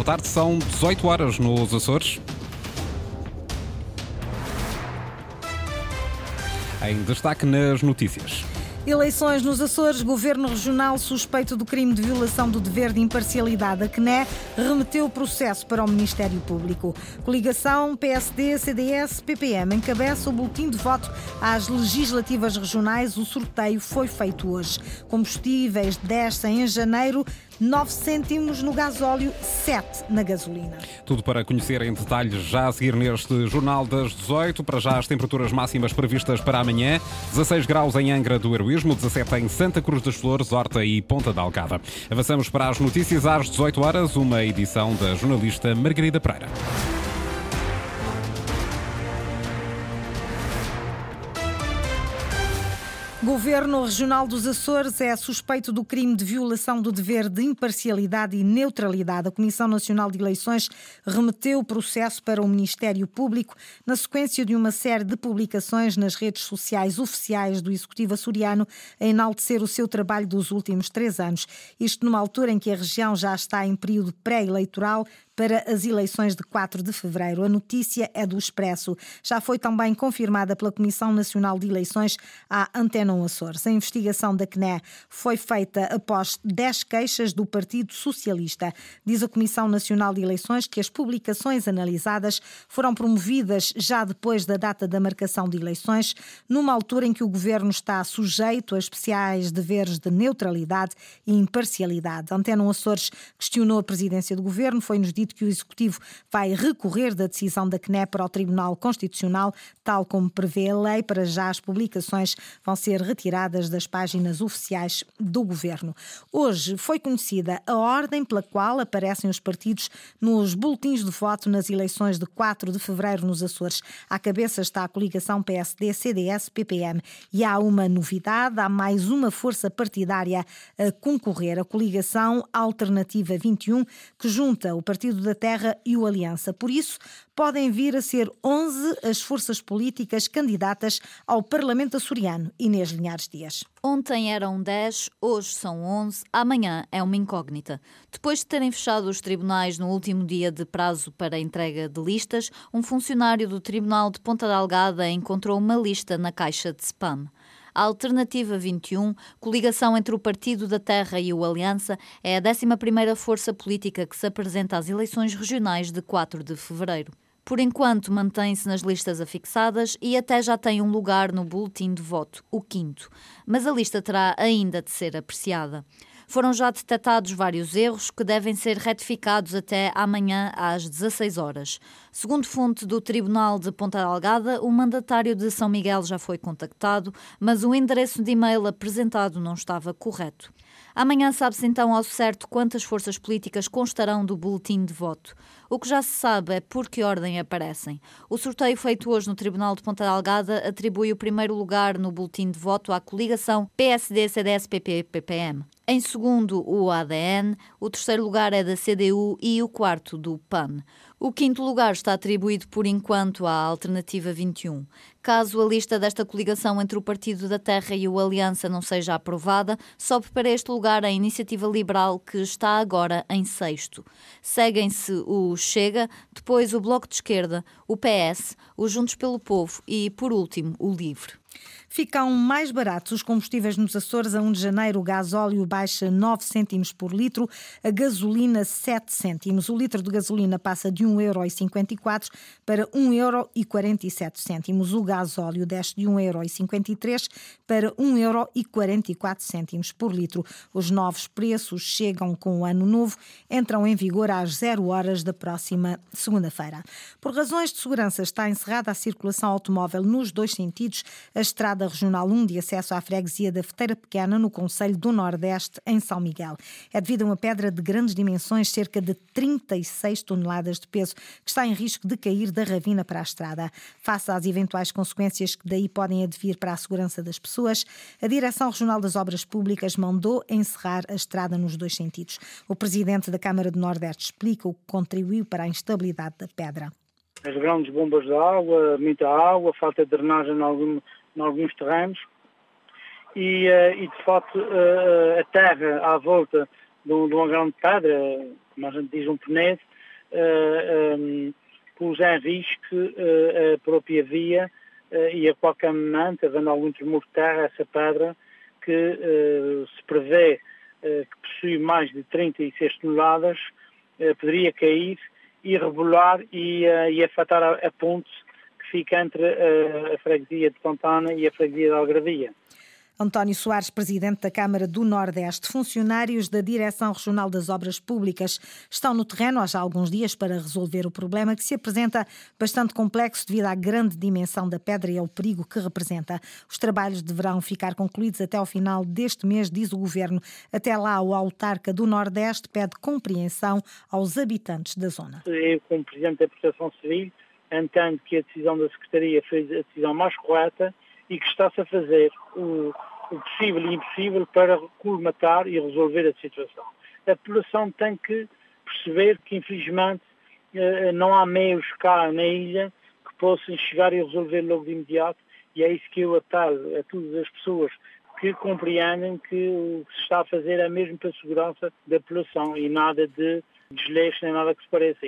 Boa tarde, são 18 horas nos Açores. Em destaque nas notícias. Eleições nos Açores, governo regional suspeito do crime de violação do dever de imparcialidade. A CNE remeteu o processo para o Ministério Público. Coligação PSD, CDS, PPM encabeça o boletim de voto às legislativas regionais. O sorteio foi feito hoje. Combustíveis descem em janeiro 9 cêntimos no gasóleo, 7 na gasolina. Tudo para conhecer em detalhes já a seguir neste Jornal das 18. Para já as temperaturas máximas previstas para amanhã: 16 graus em Angra do Heroísmo, 17 em Santa Cruz das Flores, Horta e Ponta da Algada. Avançamos para as notícias às 18 horas, uma edição da jornalista Margarida Pereira. Governo Regional dos Açores é suspeito do crime de violação do dever de imparcialidade e neutralidade. A Comissão Nacional de Eleições remeteu o processo para o Ministério Público na sequência de uma série de publicações nas redes sociais oficiais do Executivo açoriano a enaltecer o seu trabalho dos últimos três anos. Isto numa altura em que a região já está em período pré-eleitoral para as eleições de 4 de fevereiro. A notícia é do Expresso. Já foi também confirmada pela Comissão Nacional de Eleições à Antena Açores. A investigação da CNE foi feita após 10 queixas do Partido Socialista. Diz a Comissão Nacional de Eleições que as publicações analisadas foram promovidas já depois da data da marcação de eleições, numa altura em que o governo está sujeito a especiais deveres de neutralidade e imparcialidade. Antena Açores questionou a presidência do governo, foi-nos dito que o Executivo vai recorrer da decisão da CNE para o Tribunal Constitucional, tal como prevê a lei. Para já, as publicações vão ser retiradas das páginas oficiais do Governo. Hoje foi conhecida a ordem pela qual aparecem os partidos nos boletins de voto nas eleições de 4 de fevereiro nos Açores. À cabeça está a coligação PSD-CDS-PPM. E há uma novidade: há mais uma força partidária a concorrer, a coligação Alternativa 21, que junta o Partido Partido da Terra e o Aliança. Por isso, podem vir a ser 11 as forças políticas candidatas ao Parlamento açoriano. Inês Linhares Dias. Ontem eram 10, hoje são 11, amanhã é uma incógnita. Depois de terem fechado os tribunais no último dia de prazo para entrega de listas, um funcionário do Tribunal de Ponta Delgada encontrou uma lista na caixa de spam. A Alternativa 21, coligação entre o Partido da Terra e o Aliança, é a 11ª força política que se apresenta às eleições regionais de 4 de fevereiro. Por enquanto, mantém-se nas listas afixadas e até já tem um lugar no boletim de voto, o quinto. Mas a lista terá ainda de ser apreciada. Foram já detectados vários erros que devem ser retificados até amanhã às 16 horas. Segundo fonte do Tribunal de Ponta Delgada, o mandatário de São Miguel já foi contactado, mas o endereço de e-mail apresentado não estava correto. Amanhã sabe-se então ao certo quantas forças políticas constarão do boletim de voto. O que já se sabe é por que ordem aparecem. O sorteio feito hoje no Tribunal de Ponta Delgada atribui o primeiro lugar no boletim de voto à coligação PSD-CDS-PP-PPM. Em segundo, o ADN, o terceiro lugar é da CDU e o quarto do PAN. O quinto lugar está atribuído por enquanto à Alternativa 21. Caso a lista desta coligação entre o Partido da Terra e o Aliança não seja aprovada, sobe para este lugar a Iniciativa Liberal, que está agora em sexto. Seguem-se o Chega, depois o Bloco de Esquerda, o PS, o Juntos pelo Povo e, por último, o Livre. Ficam mais baratos os combustíveis nos Açores. A 1 de janeiro, o gasóleo baixa 9 cêntimos por litro, a gasolina 7 cêntimos. O litro de gasolina passa de 1,54€ para 1,47€. O gasóleo desce de 1,53€ para 1,44€ por litro. Os novos preços chegam com o ano novo, entram em vigor às 0 horas da próxima segunda-feira. Por razões de segurança, está encerrada a circulação automóvel nos dois sentidos. A estrada Estrada Regional 1 de acesso à freguesia da Feteira Pequena, no Conselho do Nordeste, em São Miguel. É devido a uma pedra de grandes dimensões, cerca de 36 toneladas de peso, que está em risco de cair da ravina para a estrada. Face às eventuais consequências que daí podem advir para a segurança das pessoas, a Direção Regional das Obras Públicas mandou encerrar a estrada nos dois sentidos. O presidente da Câmara do Nordeste explica o que contribuiu para a instabilidade da pedra as grandes bombas de água, muita água, falta de drenagem em, algum, em alguns terrenos. E, uh, e de facto uh, a terra à volta de, uma grande pedra, como a gente diz, um penete, uh, um, pôs em risco a própria via e a qualquer momento, havendo algum tremor de terra, essa pedra que se prevê que possui mais de 36 toneladas, poderia cair e rebolar e, e afetar a, ponte fica entre a freguesia de Fontana e a freguesia de Algravia. António Soares, presidente da Câmara do Nordeste. Funcionários da Direção Regional das Obras Públicas estão no terreno há já alguns dias para resolver o problema que se apresenta bastante complexo devido à grande dimensão da pedra e ao perigo que representa. Os trabalhos deverão ficar concluídos até ao final deste mês, diz o governo. Até lá, o autarca do Nordeste pede compreensão aos habitantes da zona. Eu, como presidente da Proteção Civil, entendo que a decisão da Secretaria foi a decisão mais correta e que está-se a fazer o o possível e impossível para colmatar e resolver a situação. A população tem que perceber que, infelizmente, eh, não há meios cá na ilha que possam chegar e resolver logo de imediato, e é isso que eu apelo a todas as pessoas que compreendem que o que se está a fazer é mesmo para a segurança da população e nada de desleixo nem nada que se pareça.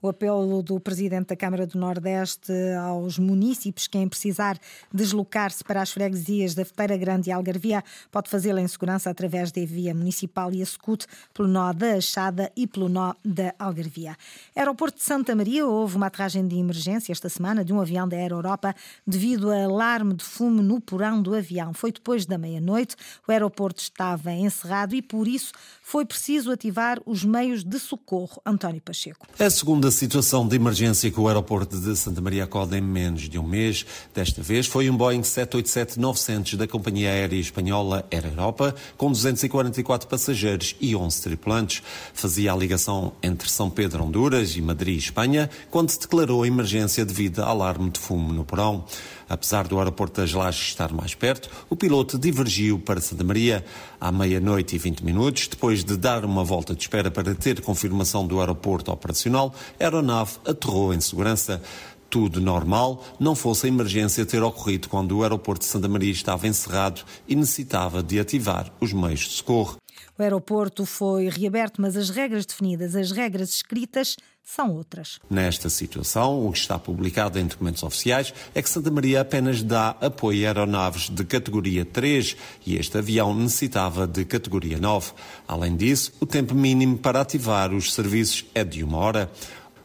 O apelo do Presidente da Câmara do Nordeste aos municípios, quem precisar deslocar-se para as freguesias da Feteira Grande e Algarvia, pode fazê-lo em segurança através da via municipal e a SCUT pelo nó da Achada e pelo nó da Algarvia. Aeroporto de Santa Maria houve uma aterragem de emergência esta semana de um avião da Air Europa devido a alarme de fumo no porão do avião. Foi depois da meia-noite, o aeroporto estava encerrado e por isso foi preciso ativar os meios de socorro. António Pacheco. Segunda situação de emergência que o aeroporto de Santa Maria acolhe em menos de um mês. Desta vez foi um Boeing 787-900 da companhia aérea espanhola Air Europa, com 244 passageiros e 11 tripulantes. Fazia a ligação entre São Pedro, Honduras e Madrid, Espanha, quando se declarou a emergência devido a alarme de fumo no porão. Apesar do aeroporto das Lajes estar mais perto, o piloto divergiu para Santa Maria à meia-noite e 20 minutos. Depois de dar uma volta de espera para ter confirmação do aeroporto operacional, a aeronave aterrou em segurança tudo normal, não fosse a emergência ter ocorrido quando o aeroporto de Santa Maria estava encerrado e necessitava de ativar os meios de socorro. O aeroporto foi reaberto, mas as regras definidas, as regras escritas, são outras. Nesta situação, o que está publicado em documentos oficiais é que Santa Maria apenas dá apoio a aeronaves de categoria 3 e este avião necessitava de categoria 9. Além disso, o tempo mínimo para ativar os serviços é de uma hora.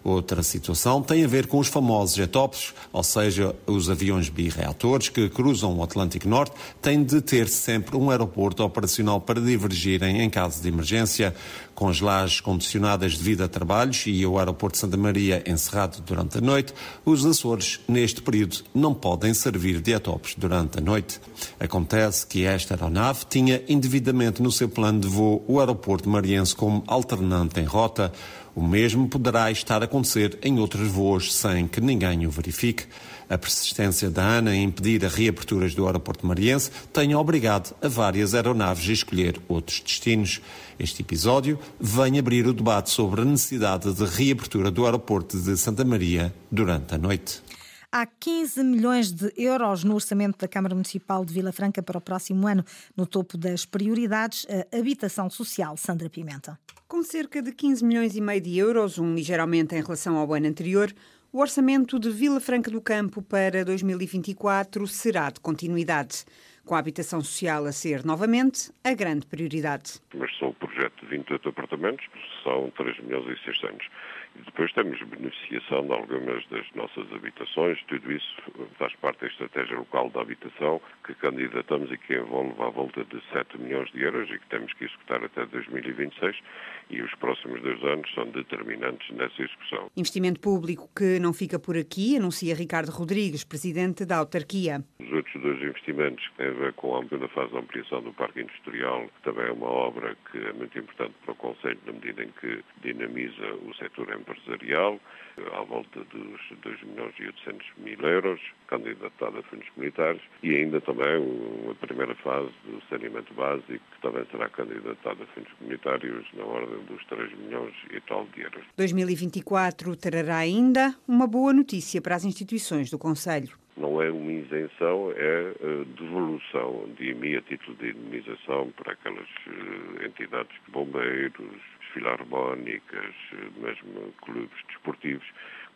Outra situação tem a ver com os famosos jet-ops, ou seja, os aviões bireatores que cruzam o Atlântico Norte têm de ter sempre um aeroporto operacional para divergirem em caso de emergência. Com as lajes condicionadas devido a trabalhos e o aeroporto de Santa Maria encerrado durante a noite, os Açores, neste período, não podem servir de jet-ops durante a noite. Acontece que esta aeronave tinha indevidamente no seu plano de voo o aeroporto mariense como alternante em rota. O mesmo poderá estar a acontecer em outros voos sem que ninguém o verifique. A persistência da ANA em impedir a reaberturas do aeroporto mariense tem obrigado a várias aeronaves a escolher outros destinos. Este episódio vem abrir o debate sobre a necessidade de reabertura do aeroporto de Santa Maria durante a noite. Há 15 milhões de euros no orçamento da Câmara Municipal de Vila Franca para o próximo ano. No topo das prioridades, a habitação social. Sandra Pimenta. Com cerca de 15 milhões e meio de euros, um ligeiro aumento em relação ao ano anterior, o orçamento de Vila Franca do Campo para 2024 será de continuidade, com a habitação social a ser novamente a grande prioridade. Mas são o projeto de 28 apartamentos, são 3 milhões e 600. Depois temos beneficiação de algumas das nossas habitações, tudo isso faz parte da estratégia local da habitação que candidatamos e que envolve à volta de 7 milhões de euros e que temos que executar até 2026 e os próximos dois anos são determinantes nessa execução. Investimento público que não fica por aqui, anuncia Ricardo Rodrigues, presidente da autarquia. Os outros dois investimentos que têm a ver com a segunda fase da ampliação do Parque Industrial, que também é uma obra que é muito importante para o Conselho, na medida em que dinamiza o setor empresarial, à volta dos 2 milhões e 800 mil euros, candidatado a fundos comunitários, e ainda também uma primeira fase do saneamento básico, que também será candidatado a fundos comunitários na ordem dos 3 milhões e tal de euros. 2024 trará ainda uma boa notícia para as instituições do Conselho. Não é uma isenção, é eh, devolução de IMI a título de indemnização para aquelas eh, entidades bombeiros, filarmónicas, mesmo clubes desportivos,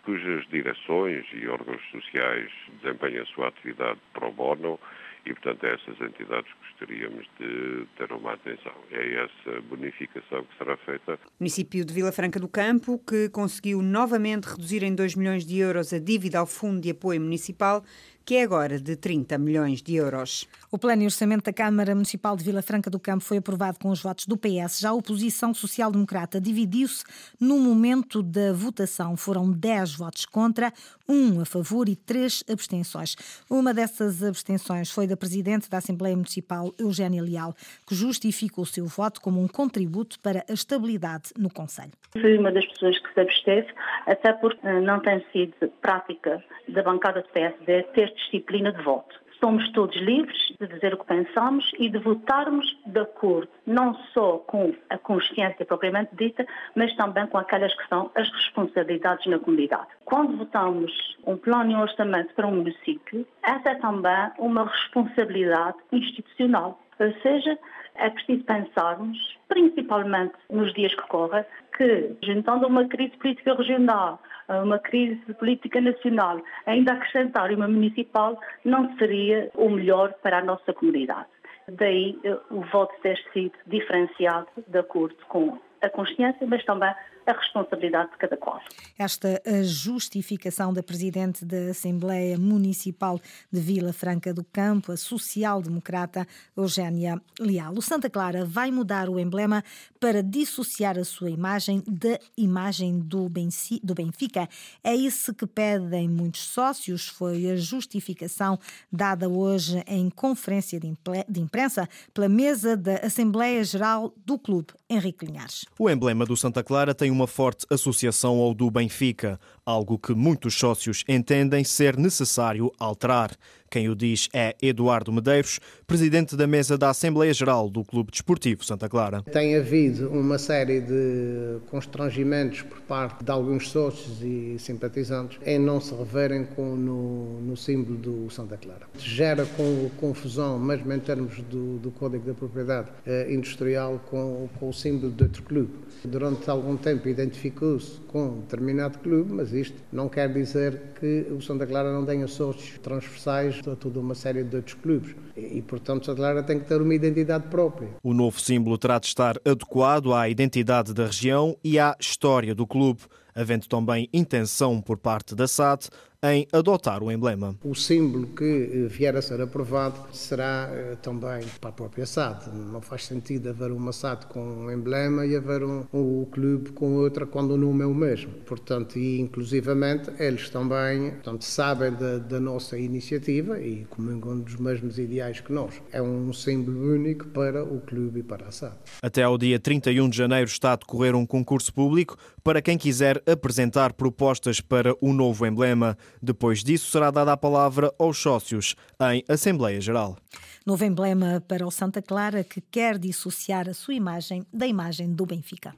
cujas direções e órgãos sociais desempenham a sua atividade pro bono e, portanto, a essas entidades gostaríamos de ter uma atenção. É essa bonificação que será feita. O município de Vila Franca do Campo, que conseguiu novamente reduzir em 2 milhões de euros a dívida ao Fundo de Apoio Municipal, que é agora de 30 milhões de euros. O plano e orçamento da Câmara Municipal de Vila Franca do Campo foi aprovado com os votos do PS. Já a oposição social-democrata dividiu-se no momento da votação. Foram 10 votos contra, um a favor e três abstenções. Uma dessas abstenções foi da Presidente da Assembleia Municipal, Eugénia Leal, que justifica o seu voto como um contributo para a estabilidade no Conselho. Fui uma das pessoas que se absteve, até porque eh, não tem sido prática da bancada do PSD ter disciplina de voto. Somos todos livres de dizer o que pensamos e de votarmos de acordo, não só com a consciência propriamente dita, mas também com aquelas que são as responsabilidades na comunidade. Quando votamos um plano e um orçamento para um município, essa é também uma responsabilidade institucional. Ou seja, é preciso pensarmos, principalmente nos dias que correm, que, juntando uma crise política regional, uma crise política nacional, ainda acrescentar uma municipal, não seria o melhor para a nossa comunidade. Daí eh, o voto ter sido diferenciado de acordo com a consciência, mas também a responsabilidade de cada qual. Esta justificação da Presidente da Assembleia Municipal de Vila Franca do Campo, a social-democrata Eugénia Leal. O Santa Clara vai mudar o emblema para dissociar a sua imagem da imagem do Benfica. É isso que pedem muitos sócios, foi a justificação dada hoje em conferência de imprensa pela mesa da Assembleia Geral do Clube, Henrique Linhares. O emblema do Santa Clara tem uma forte associação ao do Benfica, algo que muitos sócios entendem ser necessário alterar. Quem o diz é Eduardo Medeiros, presidente da mesa da Assembleia Geral do Clube Desportivo Santa Clara. Tem havido uma série de constrangimentos por parte de alguns sócios e simpatizantes em não se reverem com, no, no símbolo do Santa Clara. Gera com, confusão, mesmo em termos do, do Código da Propriedade eh, Industrial, com, com o símbolo de outro clube. Durante algum tempo identificou-se com um determinado clube, mas isto não quer dizer que o Santa Clara não tenha sócios transversais toda uma série de outros clubes. E, portanto, Santa Clara tem que ter uma identidade própria. O novo símbolo terá de estar adequado à identidade da região e à história do clube, havendo também intenção por parte da SAD em adotar o emblema. O símbolo que eh, vier a ser aprovado será eh, também para a própria SAD. Não faz sentido haver uma SAD com um emblema e haver um, um clube com outra quando o nome é o mesmo. Portanto, e inclusivamente eles também portanto, sabem da, da nossa iniciativa e comungam dos mesmos ideais que nós. É um símbolo único para o clube e para a SAD. Até ao dia 31 de janeiro está a decorrer um concurso público para quem quiser apresentar propostas para o novo emblema. Depois disso, será dada a palavra aos sócios em Assembleia Geral. Novo emblema para o Santa Clara que quer dissociar a sua imagem da imagem do Benfica.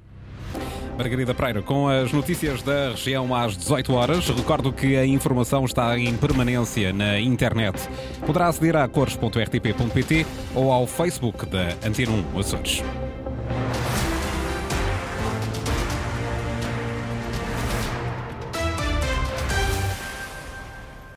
Margarida Pereira, com as notícias da região às 18 horas. Recordo que a informação está em permanência na internet. Poderá aceder a cores.rtp.pt ou ao Facebook da Antena 1 Açores.